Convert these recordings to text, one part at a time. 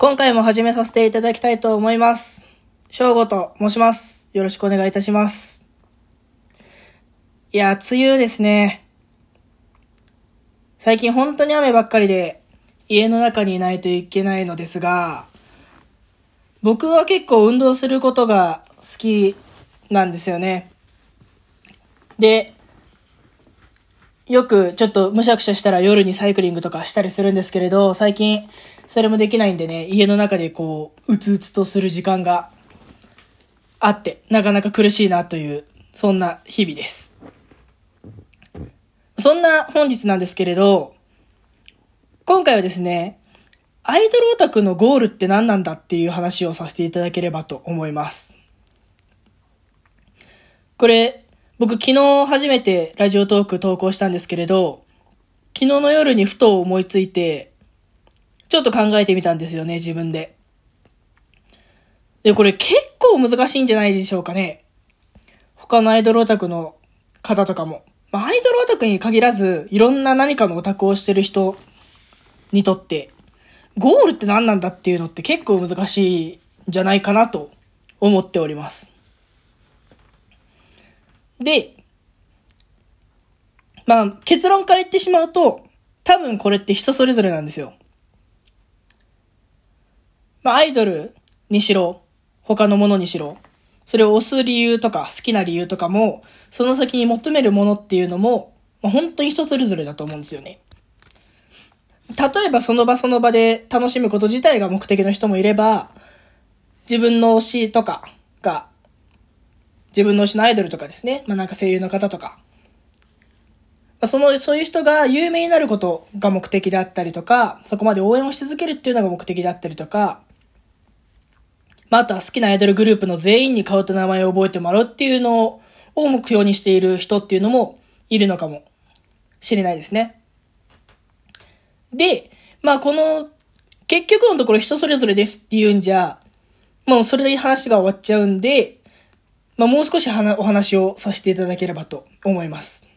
今回も始めさせていただきたいと思います。翔吾と申します。よろしくお願いいたします。いや、梅雨ですね。最近本当に雨ばっかりで、家の中にいないといけないのですが、僕は結構運動することが好きなんですよね。で、よくちょっとむしゃくしゃしたら夜にサイクリングとかしたりするんですけれど、最近それもできないんでね、家の中でこう、うつうつとする時間があって、なかなか苦しいなという、そんな日々です。そんな本日なんですけれど、今回はですね、アイドルオタクのゴールって何なんだっていう話をさせていただければと思います。これ、僕昨日初めてラジオトーク投稿したんですけれど、昨日の夜にふと思いついて、ちょっと考えてみたんですよね、自分で。で、これ結構難しいんじゃないでしょうかね。他のアイドルオタクの方とかも。まあ、アイドルオタクに限らず、いろんな何かのオタクをしてる人にとって、ゴールって何なんだっていうのって結構難しいんじゃないかなと思っております。で、まあ結論から言ってしまうと、多分これって人それぞれなんですよ。まあアイドルにしろ、他のものにしろ、それを押す理由とか好きな理由とかも、その先に求めるものっていうのも、まあ、本当に人それぞれだと思うんですよね。例えばその場その場で楽しむこと自体が目的の人もいれば、自分の推しとかが、自分の推しのアイドルとかですね、まあなんか声優の方とか、まあその、そういう人が有名になることが目的であったりとか、そこまで応援をし続けるっていうのが目的であったりとか、まああとは好きなアイドルグループの全員に顔と名前を覚えてもらうっていうのを目標にしている人っていうのもいるのかもしれないですね。で、まあこの、結局のところ人それぞれですっていうんじゃ、もうそれで話が終わっちゃうんで、まあもう少しお話をさせていただければと思います。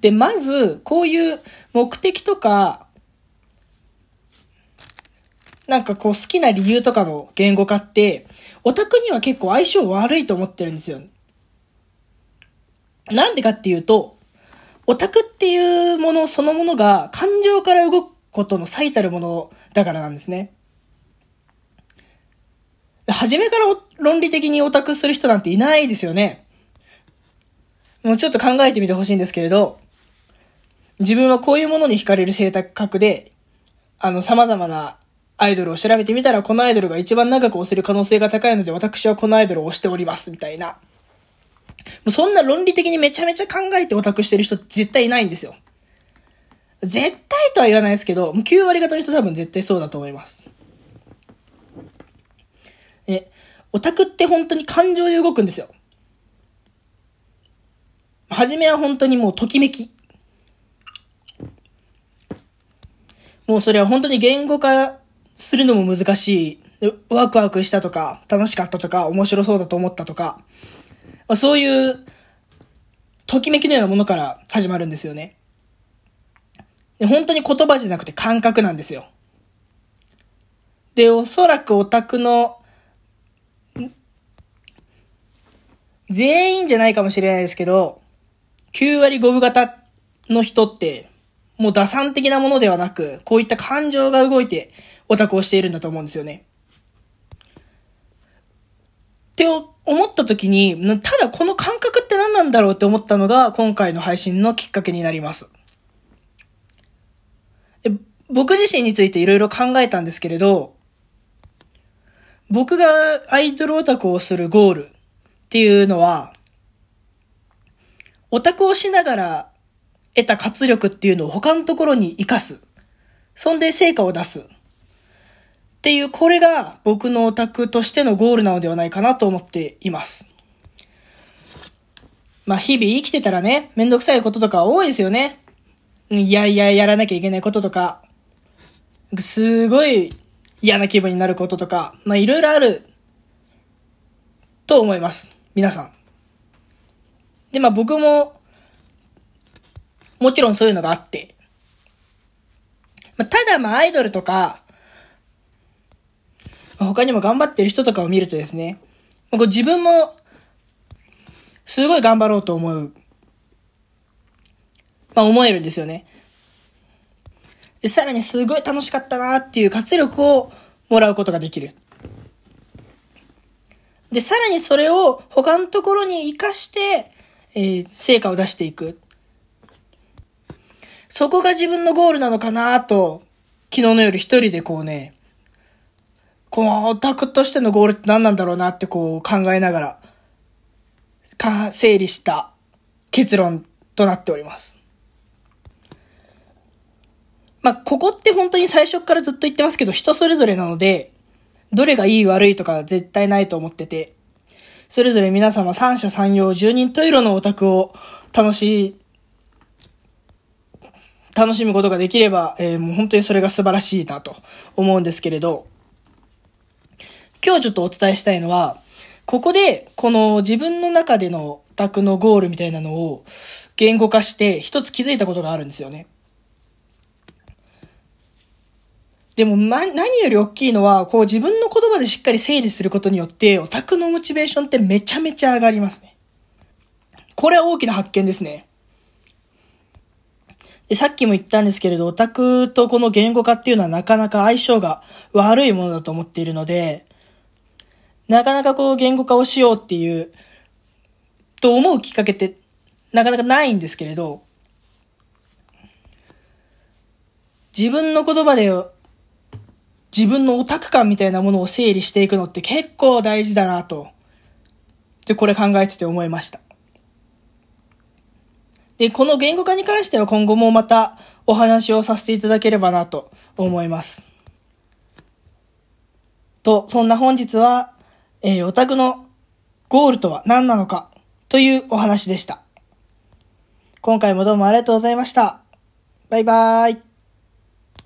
で、まず、こういう目的とか、なんかこう好きな理由とかの言語化って、オタクには結構相性悪いと思ってるんですよ。なんでかっていうと、オタクっていうものそのものが感情から動くことの最たるものだからなんですね。初めから論理的にオタクする人なんていないですよね。もうちょっと考えてみてほしいんですけれど、自分はこういうものに惹かれる性格で、あの、様々なアイドルを調べてみたら、このアイドルが一番長く押せる可能性が高いので、私はこのアイドルを推しております、みたいな。もうそんな論理的にめちゃめちゃ考えてオタクしてる人絶対いないんですよ。絶対とは言わないですけど、9割方の人多分絶対そうだと思います。ね、オタクって本当に感情で動くんですよ。はじめは本当にもうときめき。もうそれは本当に言語化するのも難しい。ワクワクしたとか、楽しかったとか、面白そうだと思ったとか、まあ、そういう、ときめきのようなものから始まるんですよね。で本当に言葉じゃなくて感覚なんですよ。で、おそらくオタクの、全員じゃないかもしれないですけど、9割5分型の人って、もう打算的なものではなく、こういった感情が動いてオタクをしているんだと思うんですよね。って思った時に、ただこの感覚って何なんだろうって思ったのが今回の配信のきっかけになります。僕自身についていろいろ考えたんですけれど、僕がアイドルオタクをするゴールっていうのは、オタクをしながら得た活力っていうのを他のところに活かす。そんで成果を出す。っていう、これが僕のオタクとしてのゴールなのではないかなと思っています。まあ日々生きてたらね、めんどくさいこととか多いですよね。いやいややらなきゃいけないこととか、すごい嫌な気分になることとか、まあいろいろあると思います。皆さん。で、まあ僕も、もちろんそういうのがあって。まあ、ただまあアイドルとか、ま他にも頑張ってる人とかを見るとですね、まこう自分も、すごい頑張ろうと思う、まあ思えるんですよね。で、さらにすごい楽しかったなっていう活力をもらうことができる。で、さらにそれを他のところに活かして、えー、成果を出していく。そこが自分のゴールなのかなと、昨日の夜一人でこうね、このオタクとしてのゴールって何なんだろうなってこう考えながら、か、整理した結論となっております。まあ、ここって本当に最初からずっと言ってますけど、人それぞれなので、どれがいい悪いとか絶対ないと思ってて、それぞれ皆様三者三様、十人十色のオタクを楽しい、楽しむことができれば、えー、もう本当にそれが素晴らしいなと思うんですけれど、今日ちょっとお伝えしたいのは、ここで、この自分の中でのオタクのゴールみたいなのを言語化して一つ気づいたことがあるんですよね。でも、ま、何より大きいのは、こう自分の言葉でしっかり整理することによって、オタクのモチベーションってめちゃめちゃ上がりますね。これは大きな発見ですね。で、さっきも言ったんですけれど、オタクとこの言語化っていうのはなかなか相性が悪いものだと思っているので、なかなかこう言語化をしようっていう、と思うきっかけってなかなかないんですけれど、自分の言葉で自分のオタク感みたいなものを整理していくのって結構大事だなと。で、これ考えてて思いました。で、この言語化に関しては今後もまたお話をさせていただければなと思います。と、そんな本日は、えー、オタクのゴールとは何なのかというお話でした。今回もどうもありがとうございました。バイバーイ。